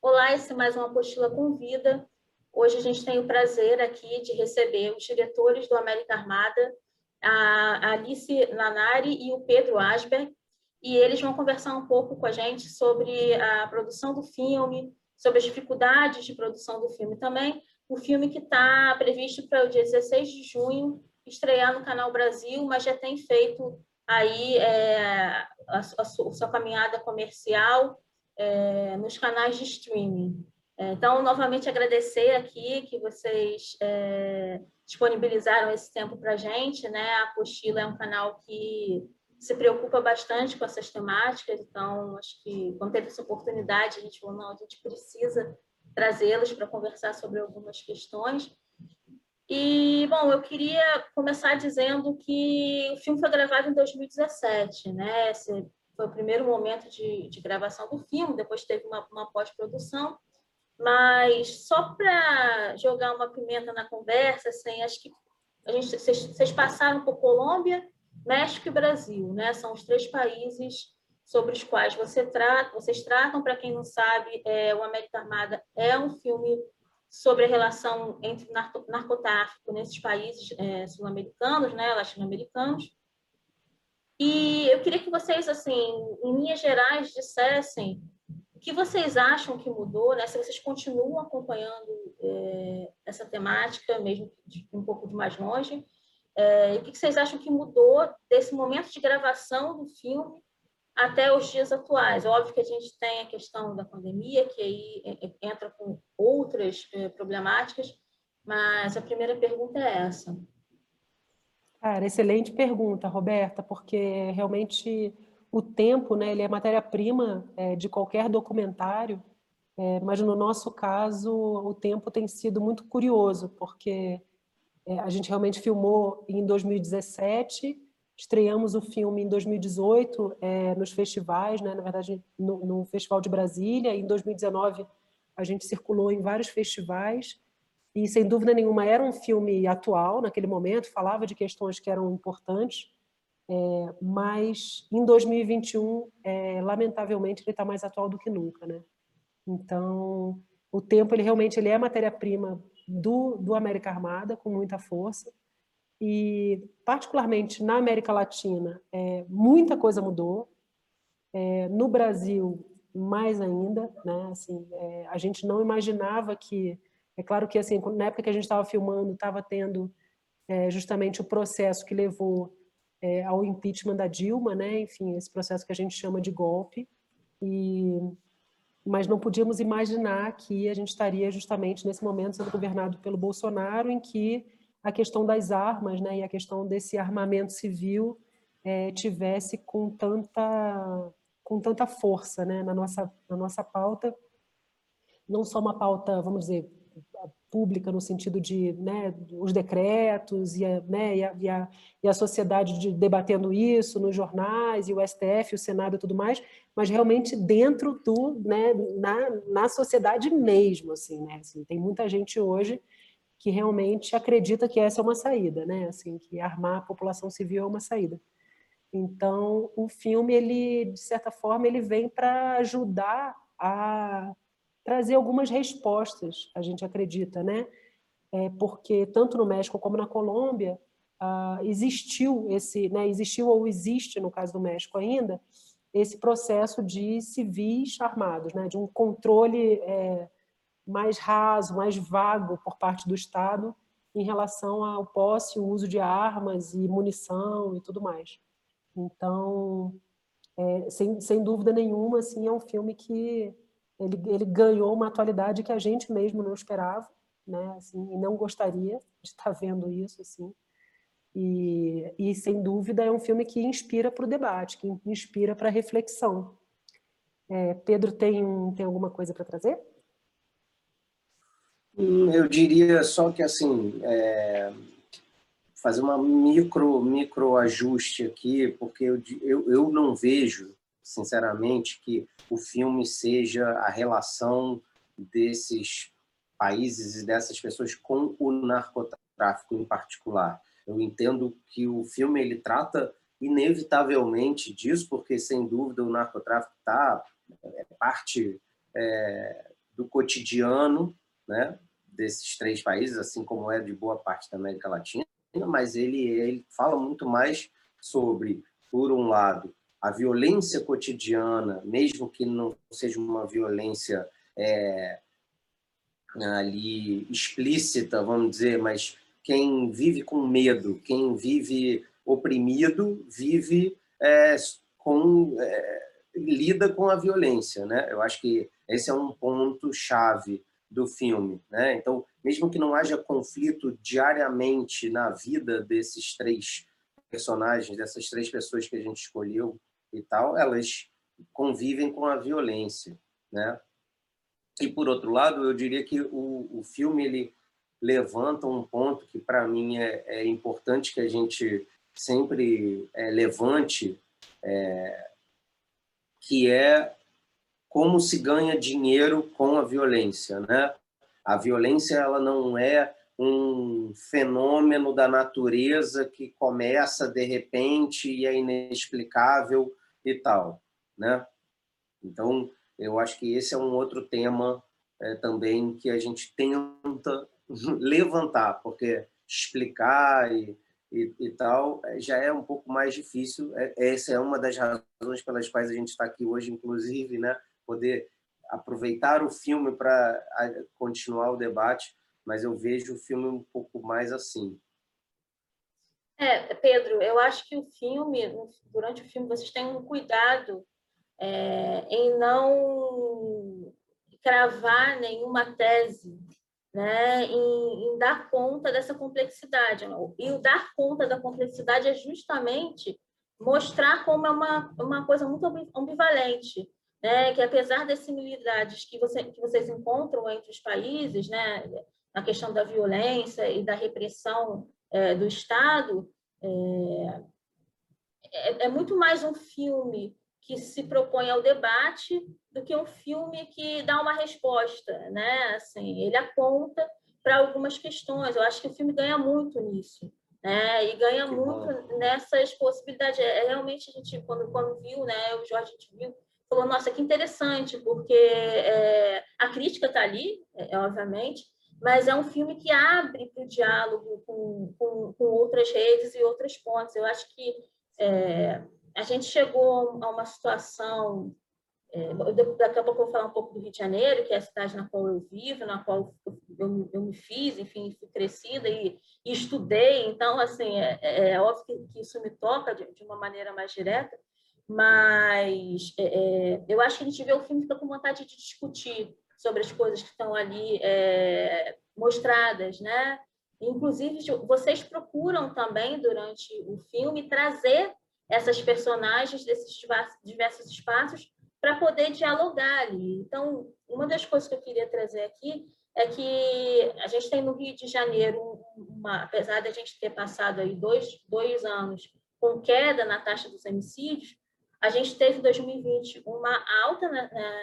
Olá, esse é mais uma apostila com vida. Hoje a gente tem o prazer aqui de receber os diretores do América Armada, a Alice Lanari e o Pedro Asberg, e eles vão conversar um pouco com a gente sobre a produção do filme, sobre as dificuldades de produção do filme também. O filme que está previsto para o dia 16 de junho estrear no Canal Brasil, mas já tem feito aí é, a, a, a, sua caminhada comercial é, nos canais de streaming. É, então, novamente agradecer aqui que vocês é, disponibilizaram esse tempo para a gente. Né? A Apostila é um canal que se preocupa bastante com essas temáticas, então acho que quando teve essa oportunidade, a gente falou, não, a gente precisa trazê-los para conversar sobre algumas questões. E, bom, eu queria começar dizendo que o filme foi gravado em 2017, né? Esse foi o primeiro momento de, de gravação do filme, depois teve uma, uma pós-produção, mas só para jogar uma pimenta na conversa, assim, acho que a gente, vocês, vocês passaram por Colômbia, México e Brasil, né? São os três países sobre os quais você trata, vocês tratam. Para quem não sabe, é, o América Armada é um filme sobre a relação entre narcotráfico nesses países é, sul-americanos, né, latino-americanos. E eu queria que vocês, assim, em linhas gerais, dissessem o que vocês acham que mudou, né? Se vocês continuam acompanhando é, essa temática, mesmo de um pouco de mais longe, é, o que vocês acham que mudou desse momento de gravação do filme até os dias atuais? Óbvio que a gente tem a questão da pandemia, que aí entra com outras é, problemáticas, mas a primeira pergunta é essa. Cara, excelente pergunta, Roberta, porque realmente o tempo, né, ele é matéria-prima é, de qualquer documentário, é, mas no nosso caso o tempo tem sido muito curioso, porque é, a gente realmente filmou em 2017, estreamos o filme em 2018 é, nos festivais, né? na verdade no, no, Festival de Brasília, em 2019 a gente circulou em vários festivais e sem dúvida nenhuma era um filme atual naquele momento, falava de questões que eram importantes, é, mas em 2021, é, lamentavelmente, ele está mais atual do que nunca. Né? Então, o tempo ele realmente ele é matéria-prima do, do América Armada, com muita força, e particularmente na América Latina, é, muita coisa mudou, é, no Brasil mais ainda, né? Assim, é, a gente não imaginava que, é claro que assim, na época que a gente estava filmando, estava tendo é, justamente o processo que levou é, ao impeachment da Dilma, né? Enfim, esse processo que a gente chama de golpe, e mas não podíamos imaginar que a gente estaria justamente nesse momento sendo governado pelo Bolsonaro, em que a questão das armas né, e a questão desse armamento civil é, tivesse com tanta, com tanta força né, na, nossa, na nossa pauta, não só uma pauta, vamos dizer, pública no sentido de né, os decretos e a, né, e a, e a, e a sociedade de, debatendo isso nos jornais, e o STF, o Senado e tudo mais, mas realmente dentro do, né, na, na sociedade mesmo. Assim, né? assim, tem muita gente hoje que realmente acredita que essa é uma saída, né? assim, que armar a população civil é uma saída. Então, o filme, ele, de certa forma, ele vem para ajudar a trazer algumas respostas, a gente acredita, né? É porque tanto no México como na Colômbia uh, existiu esse, né, existiu ou existe, no caso do México ainda, esse processo de civis armados, né, de um controle é, mais raso, mais vago por parte do Estado em relação ao posse e uso de armas e munição e tudo mais. Então, é, sem, sem dúvida nenhuma, assim, é um filme que ele, ele ganhou uma atualidade que a gente mesmo não esperava, né? Assim, e não gostaria de estar vendo isso, assim. E, e sem dúvida é um filme que inspira para o debate, que inspira para reflexão. É, Pedro tem, tem alguma coisa para trazer? Hum, eu diria só que assim é, fazer uma micro micro ajuste aqui, porque eu, eu, eu não vejo sinceramente, que o filme seja a relação desses países e dessas pessoas com o narcotráfico em particular. Eu entendo que o filme ele trata inevitavelmente disso, porque, sem dúvida, o narcotráfico está é parte é, do cotidiano né, desses três países, assim como é de boa parte da América Latina, mas ele, ele fala muito mais sobre, por um lado, a violência cotidiana, mesmo que não seja uma violência é, ali explícita, vamos dizer, mas quem vive com medo, quem vive oprimido, vive é, com é, lida com a violência, né? Eu acho que esse é um ponto chave do filme, né? Então, mesmo que não haja conflito diariamente na vida desses três personagens, dessas três pessoas que a gente escolheu e tal, elas convivem com a violência, né? E por outro lado, eu diria que o, o filme ele levanta um ponto que para mim é, é, importante que a gente sempre é, levante, é, que é como se ganha dinheiro com a violência, né? A violência ela não é um fenômeno da natureza que começa de repente e é inexplicável e tal, né? Então, eu acho que esse é um outro tema é, também que a gente tenta levantar, porque explicar e, e, e, tal é, já é um pouco mais difícil. É, essa é uma das razões pelas quais a gente está aqui hoje, inclusive, né? Poder aproveitar o filme para continuar o debate, mas eu vejo o filme um pouco mais assim. É, Pedro, eu acho que o filme, durante o filme, vocês têm um cuidado é, em não cravar nenhuma tese, né, em, em, dar conta dessa complexidade. E o dar conta da complexidade é justamente mostrar como é uma, uma coisa muito ambivalente, né, que apesar das similitudes que, você, que vocês encontram entre os países, né, na questão da violência e da repressão é, do Estado, é, é, é, muito mais um filme que se propõe ao debate do que um filme que dá uma resposta, né? Assim, ele aponta para algumas questões. Eu acho que o filme ganha muito nisso, né? E ganha muito nessas possibilidades. É, é, realmente a gente quando quando viu, né? O Jorge a gente viu falou, nossa, que interessante, porque é, a crítica está ali, é, obviamente, mas é um filme que abre para o diálogo com, com, com, outras redes e outras pontes. Eu acho que é, a gente chegou a uma situação. É, daqui a pouco eu vou falar um pouco do Rio de Janeiro, que é a cidade na qual eu vivo, na qual eu, eu me fiz, enfim, fui crescida e, e estudei. Então, assim, é, é, é óbvio que, que, isso me toca de, de, uma maneira mais direta, mas é, é, eu acho que a gente vê o filme fica com vontade de discutir sobre as coisas que estão ali é, mostradas, né? Inclusive, vocês procuram também, durante o filme, trazer essas personagens desses diversos espaços para poder dialogar ali. Então, uma das coisas que eu queria trazer aqui é que a gente tem no Rio de Janeiro, uma, apesar de a gente ter passado aí dois, dois anos com queda na taxa dos homicídios, a gente teve em 2020 uma alta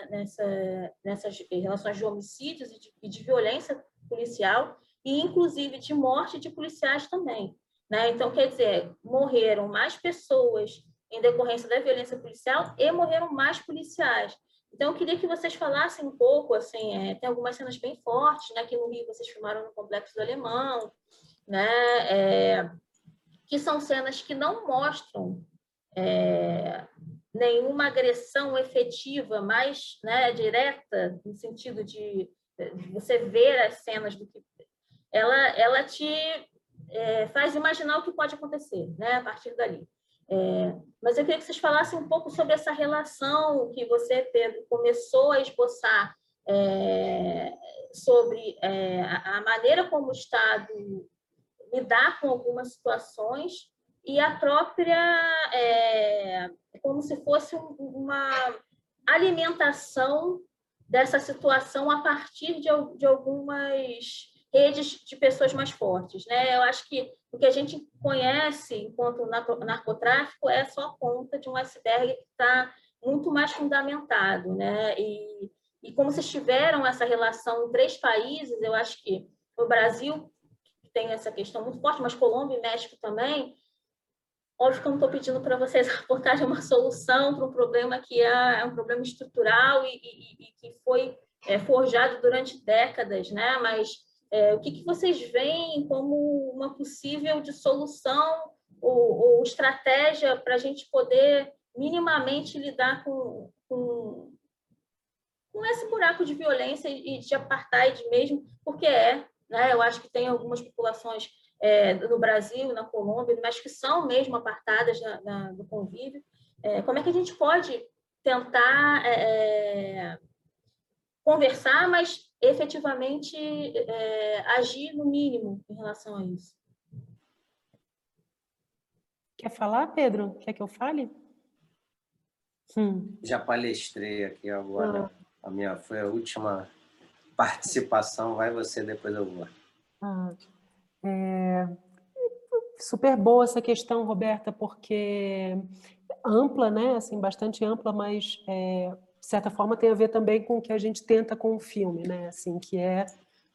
nessa, nessas relações de homicídios e de, e de, violência policial, e inclusive de morte de policiais também. Né? Então, quer dizer, morreram mais pessoas em decorrência da violência policial e morreram mais policiais. Então, eu queria que vocês falassem um pouco, assim, é, tem algumas cenas bem fortes, né? Aqui no Rio vocês filmaram no Complexo do Alemão, né? É, que são cenas que não mostram é, nenhuma agressão efetiva mais né, direta, no sentido de, de, você ver as cenas do que ela, ela te é, faz imaginar o que pode acontecer né, a partir dali. É, mas eu queria que vocês falassem um pouco sobre essa relação que você, Pedro, começou a esboçar é, sobre é, a maneira como o Estado lidar com algumas situações e a própria, é, como se fosse uma alimentação dessa situação a partir de, de algumas redes de pessoas mais fortes. Né? Eu acho que o que a gente conhece enquanto narcotráfico é só a ponta de um iceberg que está muito mais fundamentado. Né? E, e como vocês tiveram essa relação três países, eu acho que o Brasil tem essa questão muito forte, mas Colômbia e México também, Óbvio que eu não estou pedindo para vocês apontarem uma solução para um problema que é, é um problema estrutural e, e, e que foi é, forjado durante décadas, né? Mas é, o que, que vocês veem como uma possível dissolução ou, ou estratégia para a gente poder minimamente lidar com, com, com esse buraco de violência e de apartheid mesmo, porque é, né? Eu acho que tem algumas populações é, no Brasil, na Colômbia, mas que são mesmo apartadas da, da, do convívio. É, como é que a gente pode tentar é, é conversar, mas efetivamente é, agir no mínimo em relação a isso? Quer falar, Pedro? Quer que eu fale? Hum. Já palestrei aqui agora. Ah. A minha foi a última participação. Vai você, depois eu vou. Ah. É, super boa essa questão, Roberta, porque ampla, né? Assim, bastante ampla, mas é, de certa forma tem a ver também com o que a gente tenta com o filme, né? Assim, que é,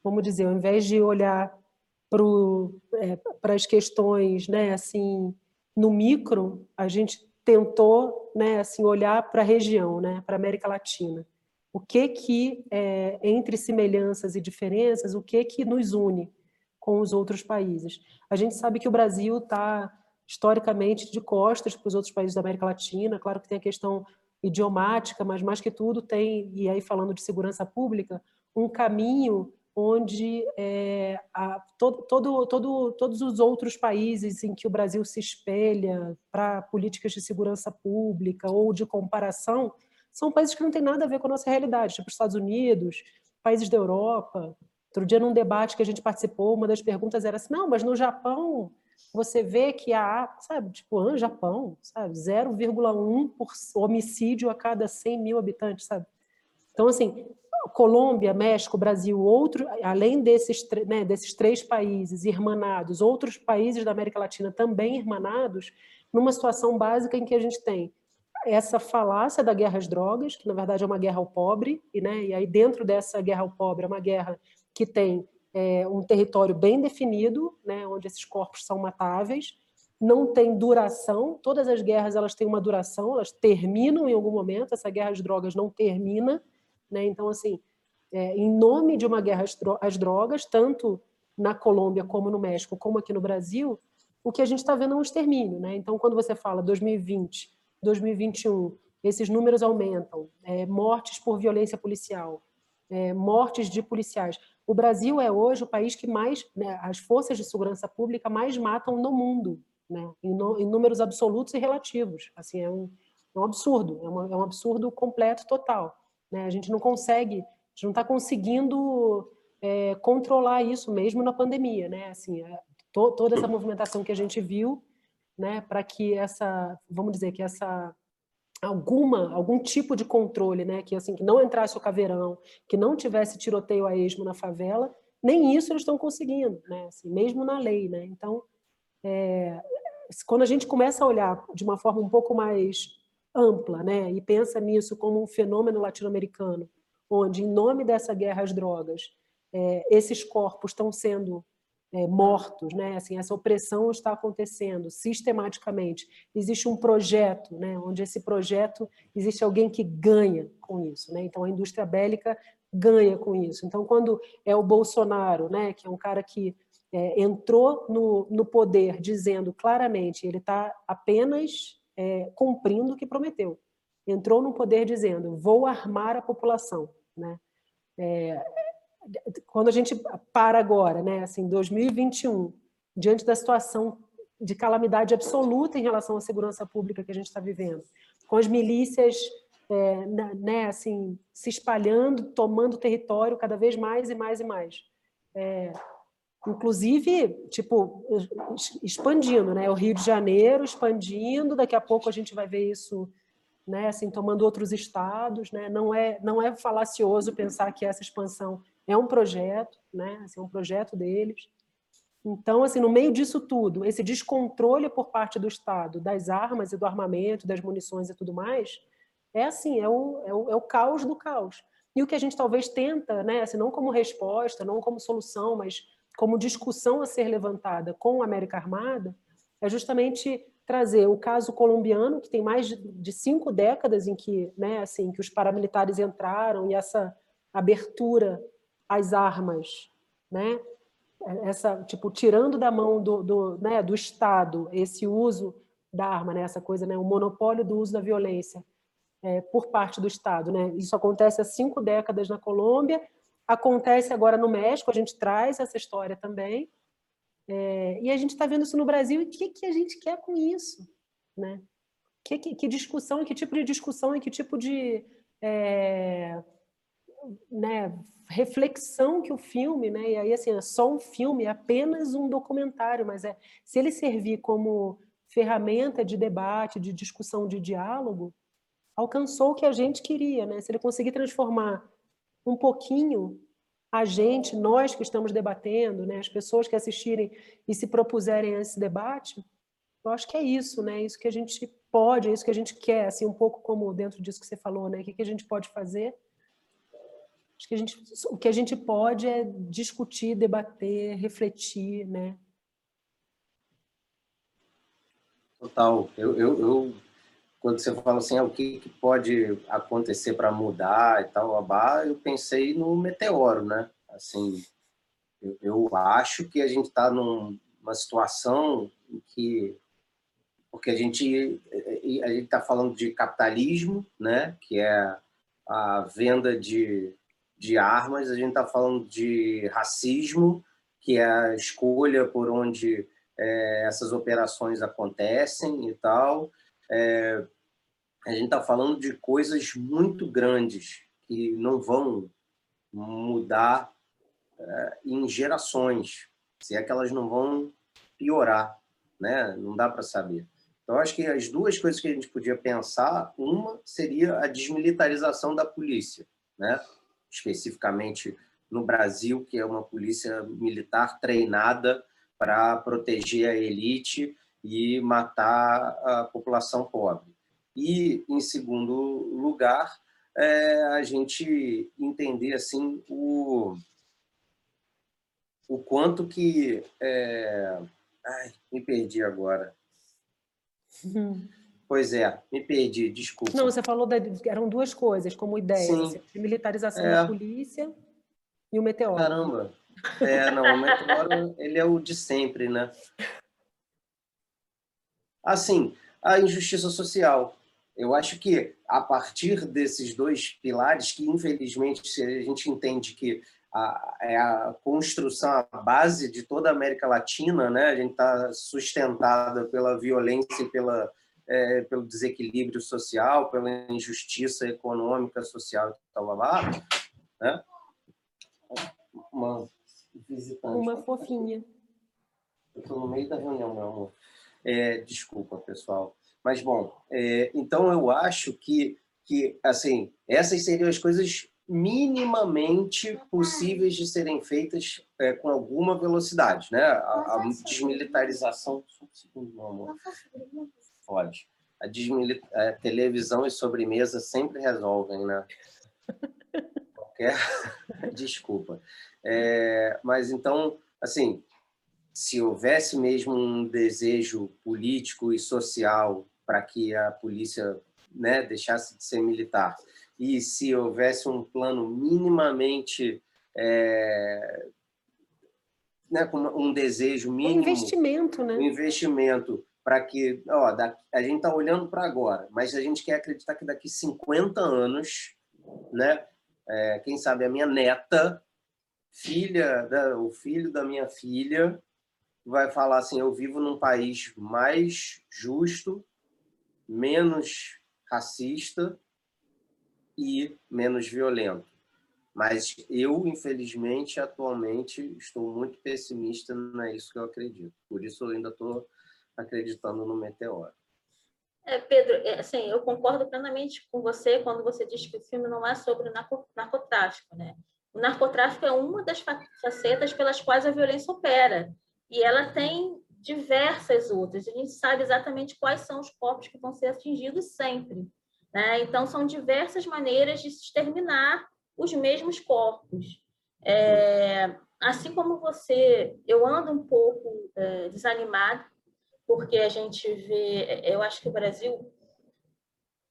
vamos dizer, ao invés de olhar para é, as questões, né? Assim, no micro, a gente tentou, né? Assim, olhar para a região, né? Para a América Latina. O que que é, entre semelhanças e diferenças, o que que nos une? Com os outros países. A gente sabe que o Brasil está historicamente de costas para os outros países da América Latina. Claro que tem a questão idiomática, mas mais que tudo tem, e aí falando de segurança pública, um caminho onde é, a, todo, todo, todo, todos os outros países em que o Brasil se espelha para políticas de segurança pública ou de comparação são países que não têm nada a ver com a nossa realidade, tipo Estados Unidos, países da Europa, Outro dia, num debate que a gente participou, uma das perguntas era assim: não, mas no Japão você vê que há, sabe, tipo, ah, Japão, sabe, 0,1 por homicídio a cada 100 mil habitantes, sabe? Então, assim, Colômbia, México, Brasil, outro, além desses, né, desses três países irmanados, outros países da América Latina também irmanados, numa situação básica em que a gente tem essa falácia da guerra às drogas, que na verdade é uma guerra ao pobre, e, né, e aí dentro dessa guerra ao pobre é uma guerra que tem é, um território bem definido, né, onde esses corpos são matáveis, não tem duração, todas as guerras elas têm uma duração, elas terminam em algum momento, essa guerra às drogas não termina, né, então assim, é, em nome de uma guerra às drogas, tanto na Colômbia como no México, como aqui no Brasil, o que a gente está vendo é um extermínio, né? Então, quando você fala 2020, 2021, esses números aumentam, é, mortes por violência policial, é, mortes de policiais. O Brasil é hoje o país que mais, né, as forças de segurança pública mais matam no mundo, né, em, no, em números absolutos e relativos. Assim, é um, é um absurdo, é, uma, é um absurdo completo, total. Né? A gente não consegue, a gente não está conseguindo é, controlar isso mesmo na pandemia, né? Assim, é, to, toda essa movimentação que a gente viu, né, para que essa, vamos dizer que essa alguma algum tipo de controle, né, que assim que não entrasse o caveirão, que não tivesse tiroteio a esmo na favela, nem isso eles estão conseguindo, né, assim, mesmo na lei, né. Então, é, quando a gente começa a olhar de uma forma um pouco mais ampla, né, e pensa nisso como um fenômeno latino-americano, onde em nome dessa guerra às drogas, é, esses corpos estão sendo é, mortos, né? Assim, essa opressão está acontecendo sistematicamente. Existe um projeto, né? Onde esse projeto existe alguém que ganha com isso, né? Então a indústria bélica ganha com isso. Então quando é o Bolsonaro, né? Que é um cara que é, entrou no, no poder dizendo claramente ele está apenas é, cumprindo o que prometeu. Entrou no poder dizendo vou armar a população, né? É, quando a gente para agora, né, assim, 2021, diante da situação de calamidade absoluta em relação à segurança pública que a gente está vivendo, com as milícias é, né, assim, se espalhando, tomando território cada vez mais e mais e mais. É, inclusive, tipo, expandindo, né? O Rio de Janeiro expandindo, daqui a pouco a gente vai ver isso, né, assim, tomando outros estados, né? Não é não é falacioso pensar que essa expansão é um projeto, né? Assim, é um projeto deles. Então, assim, no meio disso tudo, esse descontrole por parte do Estado das armas e do armamento, das munições e tudo mais, é assim, é o, é o, é o caos do caos. E o que a gente talvez tenta, né, assim, não como resposta, não como solução, mas como discussão a ser levantada com a América Armada, é justamente trazer o caso colombiano, que tem mais de, cinco décadas em que, né, assim, que os paramilitares entraram e essa abertura às armas, né, essa tipo tirando da mão do, do, né, do Estado esse uso da arma, né, essa coisa, né, o monopólio do uso da violência é, por parte do Estado, né. Isso acontece há cinco décadas na Colômbia, acontece agora no México. A gente traz essa história também. É, e a gente está vendo isso no Brasil, e o que, que a gente quer com isso? Né? Que, que, que discussão, que tipo de discussão, e que tipo de é, né, reflexão que o filme, né, e aí assim, é só um filme, é apenas um documentário, mas é se ele servir como ferramenta de debate, de discussão, de diálogo, alcançou o que a gente queria, né? Se ele conseguir transformar um pouquinho a gente, nós que estamos debatendo, né, as pessoas que assistirem e se propuserem a esse debate, eu acho que é isso, né? Isso que a gente pode, é isso que a gente quer, assim, um pouco como dentro disso que você falou, né? O que a gente pode fazer? Acho que a gente, o que a gente pode é discutir, debater, refletir, né? Total. Eu, eu, eu quando você fala assim, ah, o que, que pode acontecer para mudar e tal, abá, eu pensei no meteoro, né? Assim, eu, eu acho que a gente está numa situação em que porque a gente a gente está falando de capitalismo, né? Que é a venda de, de armas. A gente está falando de racismo, que é a escolha por onde é, essas operações acontecem e tal. É, a gente está falando de coisas muito grandes que não vão mudar é, em gerações, se é que elas não vão piorar, né? Não dá para saber. Então, acho que as duas coisas que a gente podia pensar, uma seria a desmilitarização da polícia, né? Especificamente no Brasil, que é uma polícia militar treinada para proteger a elite e matar a população pobre. E, em segundo lugar, é a gente entender assim o, o quanto que... É... Ai, me perdi agora. Pois é, me perdi, desculpa. Não, você falou da, eram duas coisas como ideia, assim, a militarização é. da polícia e o meteoro. Caramba. É, não, o meteoro ele é o de sempre, né? Assim, a injustiça social. Eu acho que a partir desses dois pilares, que infelizmente a gente entende que a, é a construção, a base de toda a América Latina, né? A gente está sustentada pela violência e pela, é, pelo desequilíbrio social, pela injustiça econômica, social e tal, lá, né? Uma visitante. Uma fofinha. Eu estou no meio da reunião, meu amor. É, desculpa, pessoal. Mas, bom, é, então eu acho que, que, assim, essas seriam as coisas minimamente possíveis de serem feitas é, com alguma velocidade, né? A, a desmilitarização... Só um segundo, meu amor. Pode. A, a televisão e sobremesa sempre resolvem, né? Qualquer... Desculpa. É, mas, então, assim, se houvesse mesmo um desejo político e social para que a polícia né, deixasse de ser militar. E se houvesse um plano minimamente é, né, com um desejo mínimo, um investimento, né? Um investimento para que, ó, a gente está olhando para agora, mas a gente quer acreditar que daqui 50 anos, né, é, quem sabe a minha neta, filha, da, o filho da minha filha, vai falar assim: eu vivo num país mais justo, menos racista e menos violento. Mas eu, infelizmente, atualmente estou muito pessimista, não é isso que eu acredito. Por isso eu ainda estou acreditando no meteoro. É, Pedro, é, assim, eu concordo plenamente com você quando você diz que o filme não é sobre narcotráfico, né? O narcotráfico é uma das facetas pelas quais a violência opera. E ela tem diversas outras. A gente sabe exatamente quais são os corpos que vão ser atingidos sempre. Né? Então, são diversas maneiras de se exterminar os mesmos corpos. É, assim como você, eu ando um pouco é, desanimado porque a gente vê, eu acho que o Brasil,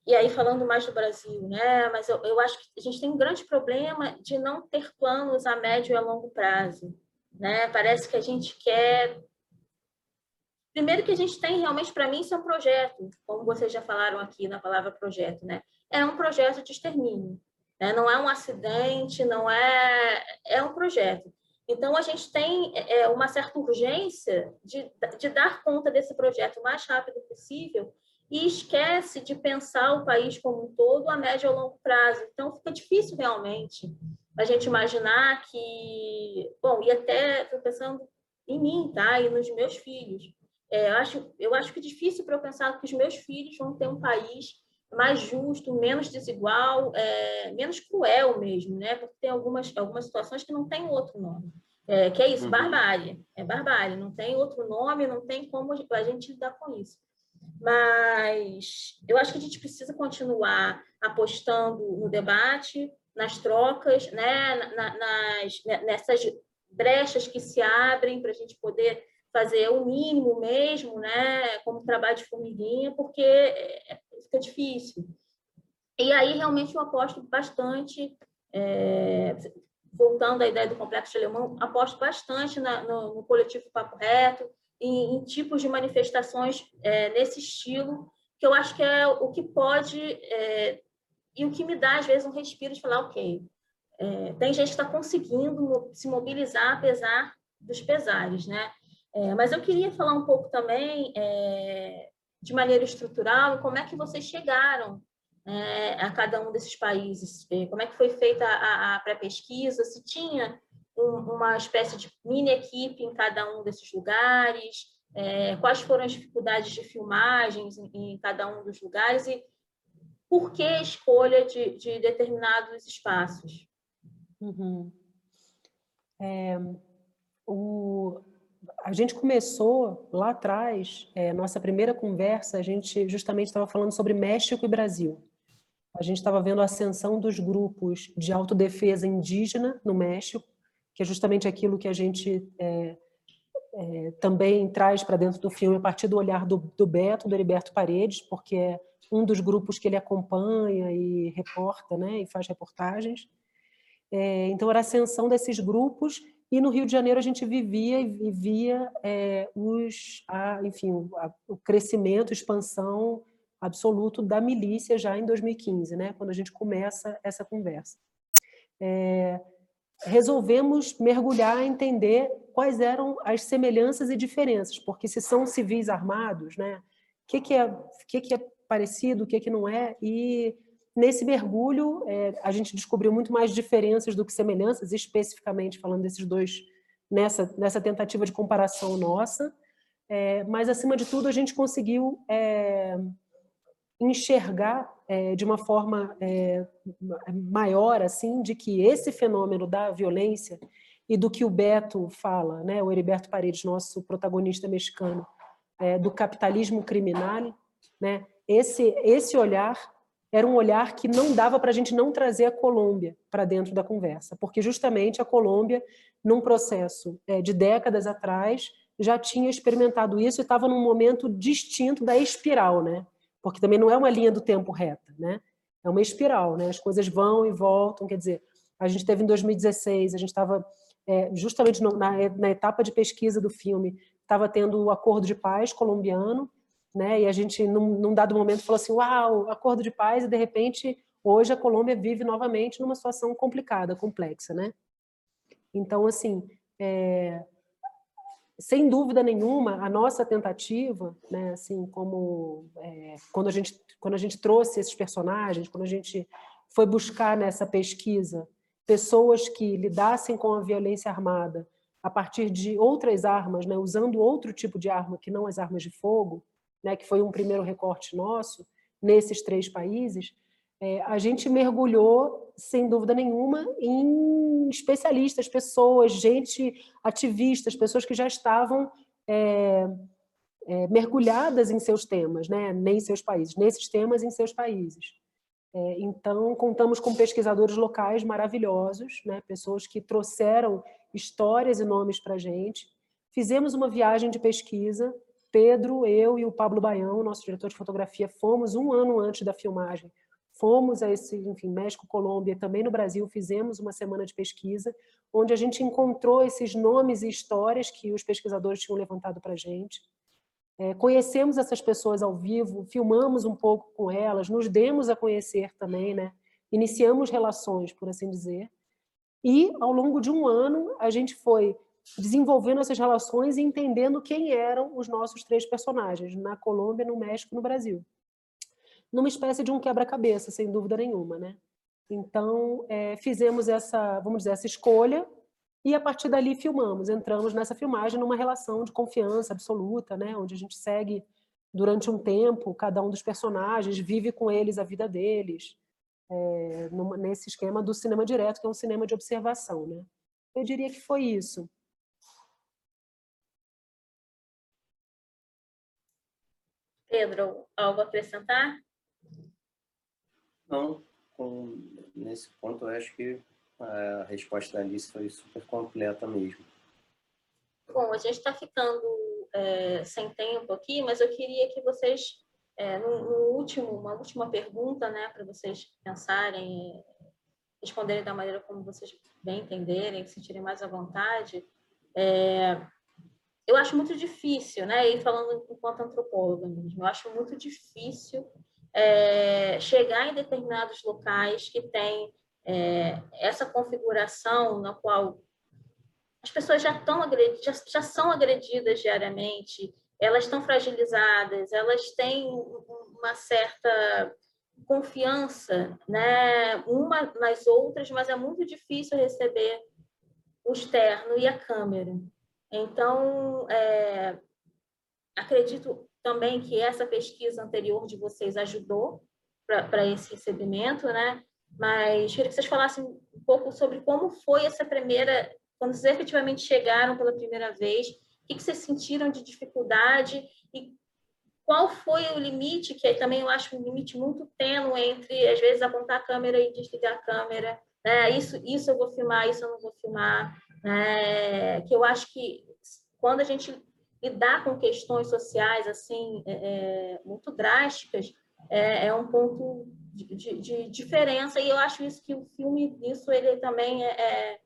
e aí falando mais do Brasil, né? Mas eu, eu acho que a gente tem um grande problema de não ter planos a médio e a longo prazo, né? Parece que a gente quer Primeiro que a gente tem realmente, para mim, isso é um projeto, como vocês já falaram aqui na palavra projeto, né? É um projeto de extermínio, né? não é um acidente, não é... É um projeto. Então, a gente tem é, uma certa urgência de, de dar conta desse projeto o mais rápido possível e esquece de pensar o país como um todo a médio ou longo prazo. Então, fica difícil realmente a gente imaginar que... Bom, e até estou pensando em mim, tá? E nos meus filhos. É, eu, acho, eu acho que é difícil para eu pensar que os meus filhos vão ter um país mais justo, menos desigual, é, menos cruel mesmo, né? Porque tem algumas, algumas situações que não tem outro nome. É, que é isso, uhum. barbárie. É barbárie, não tem outro nome, não tem como a gente lidar com isso. Mas eu acho que a gente precisa continuar apostando no debate, nas trocas, né? Na, nas, nessas brechas que se abrem para a gente poder fazer o mínimo mesmo, né? Como trabalho de formiguinha, porque é, fica difícil. E aí, realmente, eu aposto bastante, é, voltando à ideia do complexo de alemão, aposto bastante na, no, no, coletivo Papo Reto, em, em tipos de manifestações é, nesse estilo, que eu acho que é o que pode, é, e o que me dá, às vezes, um respiro de falar, ok, é, tem gente que está conseguindo se mobilizar apesar dos pesares, né? É, mas eu queria falar um pouco também é, de maneira estrutural, como é que vocês chegaram é, a cada um desses países, é, como é que foi feita a, a pré-pesquisa, se tinha um, uma espécie de mini equipe em cada um desses lugares, é, quais foram as dificuldades de filmagens em, em, cada um dos lugares e por que a escolha de, de determinados espaços? Uhum. É, o, a gente começou lá atrás, é, nossa primeira conversa, a gente justamente estava falando sobre México e Brasil. A gente estava vendo a ascensão dos grupos de autodefesa indígena no México, que é justamente aquilo que a gente é, é, também traz para dentro do filme a partir do olhar do, do Beto, do Heriberto Paredes, porque é um dos grupos que ele acompanha e reporta, né, e faz reportagens. É, então, era a ascensão desses grupos e no Rio de Janeiro a gente vivia e via é, os, a, enfim, a, o crescimento, expansão absoluto da milícia já em 2015, né, quando a gente começa essa conversa. É, resolvemos mergulhar, entender quais eram as semelhanças e diferenças, porque se são civis armados, né, o que, que, é, que, que é parecido, o que, que não é, e Nesse mergulho, é, a gente descobriu muito mais diferenças do que semelhanças, especificamente falando desses dois, nessa, nessa tentativa de comparação nossa, é, mas, acima de tudo, a gente conseguiu é, enxergar é, de uma forma é, maior, assim, de que esse fenômeno da violência e do que o Beto fala, né, o Heriberto Paredes, nosso protagonista mexicano, é, do capitalismo criminal, né, esse, esse olhar era um olhar que não dava para a gente não trazer a Colômbia para dentro da conversa, porque justamente a Colômbia, num processo é, de décadas atrás, já tinha experimentado isso e estava num momento distinto da espiral, né? Porque também não é uma linha do tempo reta, né? É uma espiral, né? As coisas vão e voltam, quer dizer, a gente teve em 2016, a gente estava é, justamente na, na etapa de pesquisa do filme, estava tendo o acordo de paz colombiano, né? E a gente, num, num dado momento, falou assim: uau, acordo de paz, e de repente, hoje a Colômbia vive novamente numa situação complicada, complexa, né? Então, assim, é, sem dúvida nenhuma, a nossa tentativa, né, assim, como é, quando a gente quando a gente trouxe esses personagens, quando a gente foi buscar nessa pesquisa pessoas que lidassem com a violência armada a partir de outras armas, né, usando outro tipo de arma que não as armas de fogo, né, que foi um primeiro recorte nosso, nesses três países, é, a gente mergulhou, sem dúvida nenhuma, em especialistas, pessoas, gente, ativistas, pessoas que já estavam é, é, mergulhadas em seus temas, né, nem em seus países, nesses temas em seus países. É, então, contamos com pesquisadores locais maravilhosos, né, pessoas que trouxeram histórias e nomes para a gente. Fizemos uma viagem de pesquisa Pedro, eu e o Pablo Baião, nosso diretor de fotografia, fomos um ano antes da filmagem. Fomos a esse, enfim, México, Colômbia, também no Brasil, fizemos uma semana de pesquisa, onde a gente encontrou esses nomes e histórias que os pesquisadores tinham levantado para a gente. É, conhecemos essas pessoas ao vivo, filmamos um pouco com elas, nos demos a conhecer também, né? iniciamos relações, por assim dizer, e ao longo de um ano a gente foi desenvolvendo essas relações e entendendo quem eram os nossos três personagens, na Colômbia, no México e no Brasil. Numa espécie de um quebra-cabeça, sem dúvida nenhuma. Né? Então, é, fizemos essa, vamos dizer, essa escolha e a partir dali filmamos, entramos nessa filmagem numa relação de confiança absoluta, né? onde a gente segue durante um tempo cada um dos personagens, vive com eles a vida deles, é, numa, nesse esquema do cinema direto, que é um cinema de observação. Né? Eu diria que foi isso. Pedro, algo a acrescentar? Não, com, nesse ponto eu acho que a resposta da Alice foi super completa mesmo. Bom, a gente está ficando é, sem tempo aqui, mas eu queria que vocês é, no, no, último, uma última pergunta, né, para vocês pensarem, responderem da maneira como vocês bem entenderem, se sentirem mais à vontade. É, eu acho muito difícil, né, e falando enquanto antropóloga mesmo, eu acho muito difícil é, chegar em determinados locais que têm é, essa configuração na qual as pessoas já, estão já, já são agredidas diariamente, elas estão fragilizadas, elas têm uma certa confiança, né, uma nas outras, mas é muito difícil receber o externo e a câmera. Então, é, acredito também que essa pesquisa anterior de vocês ajudou para esse recebimento, né? Mas queria que vocês falassem um pouco sobre como foi essa primeira, quando vocês efetivamente chegaram pela primeira vez, o que vocês sentiram de dificuldade e qual foi o limite, que também eu acho um limite muito tênue entre, às vezes, apontar a câmera e desligar a câmera, né? isso, isso eu vou filmar, isso eu não vou filmar, né? que eu acho que quando a gente lidar com questões sociais assim é, é muito drásticas, é, é um ponto de, de, de, diferença, e eu acho isso que o filme, isso ele também é, é,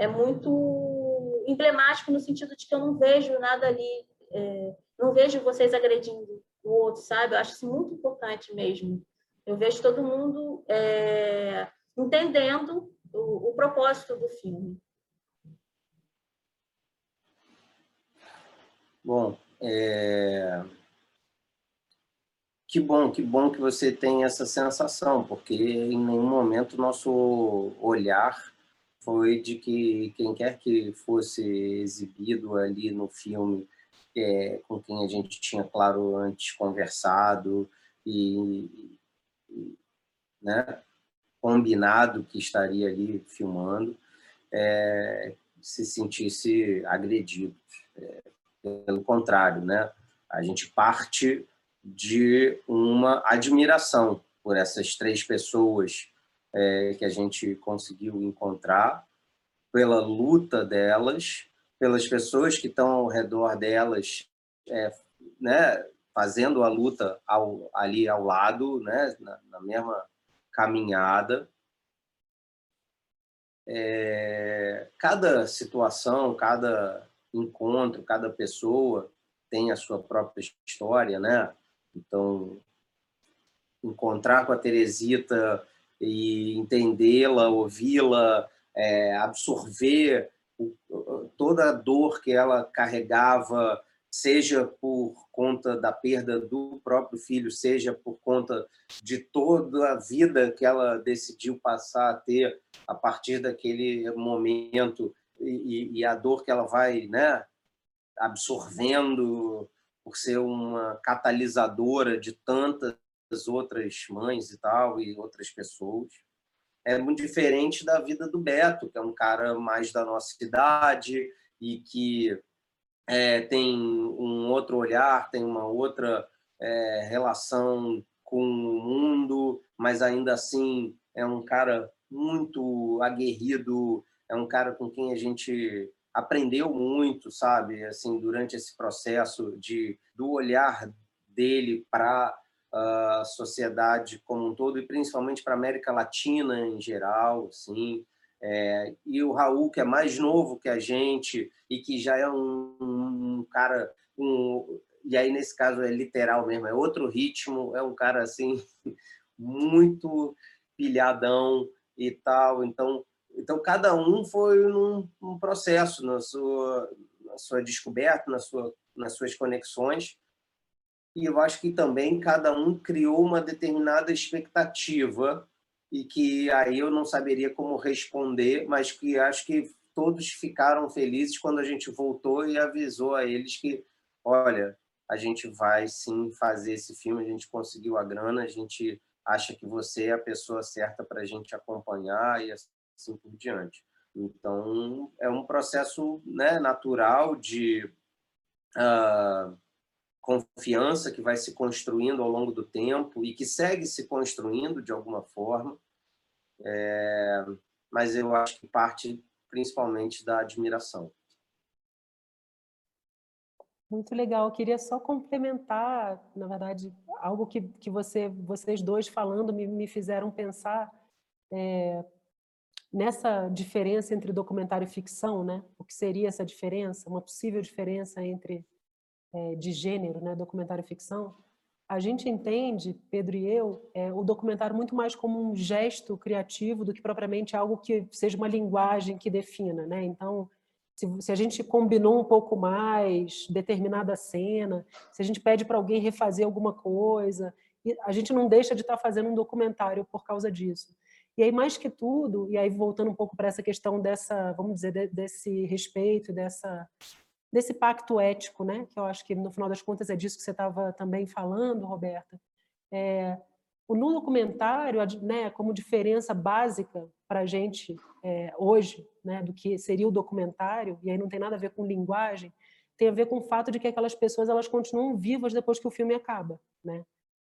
é muito emblemático no sentido de que eu não vejo nada ali, é, não vejo vocês agredindo o outro, sabe? Eu acho isso muito importante mesmo. Eu vejo todo mundo é, entendendo o, o propósito do filme. Bom, é... que bom, que bom que você tem essa sensação, porque em nenhum momento nosso olhar foi de que quem quer que fosse exibido ali no filme, é, com quem a gente tinha, claro, antes conversado e, e né, combinado que estaria ali filmando, é, se sentisse agredido. É, pelo contrário, né? a gente parte de uma admiração por essas três pessoas é, que a gente conseguiu encontrar, pela luta delas, pelas pessoas que estão ao redor delas, é, né, fazendo a luta ao, ali ao lado, né, na, na mesma caminhada. É, cada situação, cada encontro, cada pessoa tem a sua própria história, né? Então, encontrar com a Teresita e entendê-la, ouvi-la, é, absorver o, toda a dor que ela carregava, seja por conta da perda do próprio filho, seja por conta de toda a vida que ela decidiu passar a ter a partir daquele momento e, e a dor que ela vai né, absorvendo por ser uma catalisadora de tantas outras mães e tal, e outras pessoas. É muito diferente da vida do Beto, que é um cara mais da nossa idade e que é, tem um outro olhar, tem uma outra é, relação com o mundo, mas ainda assim é um cara muito aguerrido, é um cara com quem a gente aprendeu muito, sabe, assim, durante esse processo de do olhar dele para a sociedade como um todo e principalmente para a América Latina em geral, assim. É, e o Raul, que é mais novo que a gente e que já é um, um cara, um, e aí nesse caso é literal mesmo, é outro ritmo, é um cara assim muito pilhadão e tal. Então, então cada um foi num, num processo na sua, na sua descoberta, na sua, nas suas conexões. E eu acho que também cada um criou uma determinada expectativa e que aí eu não saberia como responder, mas que acho que todos ficaram felizes quando a gente voltou e avisou a eles que, olha, a gente vai sim fazer esse filme, a gente conseguiu a grana, a gente acha que você é a pessoa certa para a gente acompanhar e assim por diante. Então, é um processo né, natural de uh, confiança que vai se construindo ao longo do tempo e que segue se construindo de alguma forma, é, mas eu acho que parte principalmente da admiração. Muito legal. Eu queria só complementar, na verdade, algo que, que você, vocês dois falando me, me fizeram pensar é, nessa diferença entre documentário e ficção, né? O que seria essa diferença? Uma possível diferença entre é, de gênero, né, documentário ficção, a gente entende, Pedro e eu, é, o documentário muito mais como um gesto criativo do que propriamente algo que seja uma linguagem que defina. Né? Então, se, se a gente combinou um pouco mais determinada cena, se a gente pede para alguém refazer alguma coisa, a gente não deixa de estar tá fazendo um documentário por causa disso. E aí, mais que tudo, e aí voltando um pouco para essa questão dessa, vamos dizer, de, desse respeito, dessa desse pacto ético, né? que eu acho que, no final das contas, é disso que você estava também falando, Roberta. É, no documentário, né, como diferença básica para a gente é, hoje, né, do que seria o documentário, e aí não tem nada a ver com linguagem, tem a ver com o fato de que aquelas pessoas elas continuam vivas depois que o filme acaba. Né?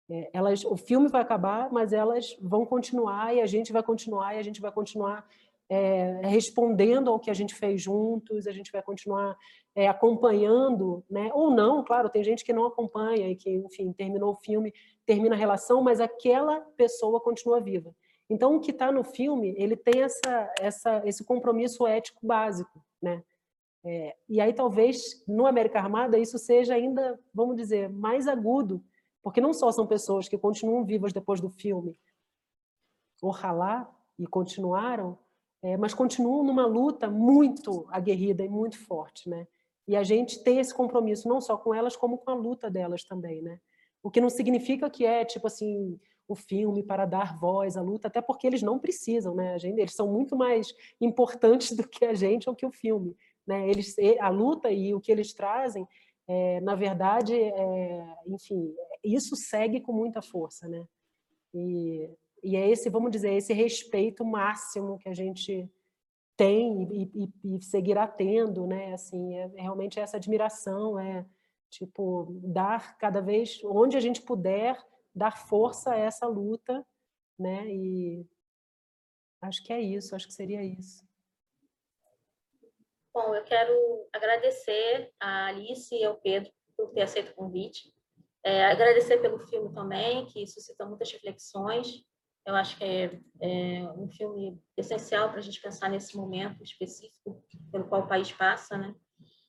É, elas, o filme vai acabar, mas elas vão continuar e a gente vai continuar e a gente vai continuar é, respondendo ao que a gente fez juntos, a gente vai continuar é, acompanhando, né? ou não, claro, tem gente que não acompanha e que, enfim, terminou o filme, termina a relação, mas aquela pessoa continua viva. Então, o que está no filme, ele tem essa, essa, esse compromisso ético básico, né? É, e aí, talvez, no América Armada, isso seja ainda, vamos dizer, mais agudo, porque não só são pessoas que continuam vivas depois do filme, oxalá, e continuaram, é, mas continuam numa luta muito aguerrida e muito forte, né? E a gente tem esse compromisso não só com elas, como com a luta delas também, né? O que não significa que é, tipo assim, o filme para dar voz à luta, até porque eles não precisam, né? Gente, eles são muito mais importantes do que a gente ou que o filme, né? Eles, a luta e o que eles trazem, é, na verdade, é, enfim, isso segue com muita força, né? E e é esse, vamos dizer, esse respeito máximo que a gente tem e, e, e seguirá tendo, né? Assim, é, é realmente essa admiração, é tipo dar cada vez onde a gente puder dar força a essa luta, né? E acho que é isso, acho que seria isso. Bom, eu quero agradecer a Alice e ao Pedro por ter aceito o convite. É, agradecer pelo filme também, que suscita muitas reflexões. Eu acho que é, é um filme essencial para a gente pensar nesse momento específico pelo qual o país passa, né?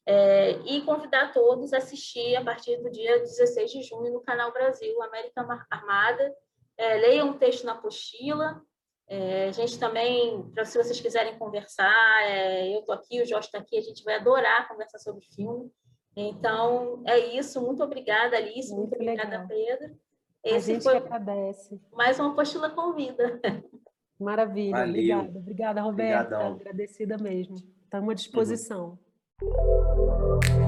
É, e convidar todos a assistir a partir do dia 16 de junho no Canal Brasil, América Armada. É, leiam um texto na apostila. É, a gente também, para se vocês quiserem conversar, é, eu estou aqui, o Jorge está aqui, a gente vai adorar conversar sobre o filme. Então, é isso. Muito obrigada, Alice. Muito, muito obrigada, Pedro. Esse a gente foi agradece. Mais uma apostila com vida. Maravilha, Valeu. obrigada. Obrigada, Roberta. Obrigadão. Agradecida mesmo. Estamos à disposição. Uhum.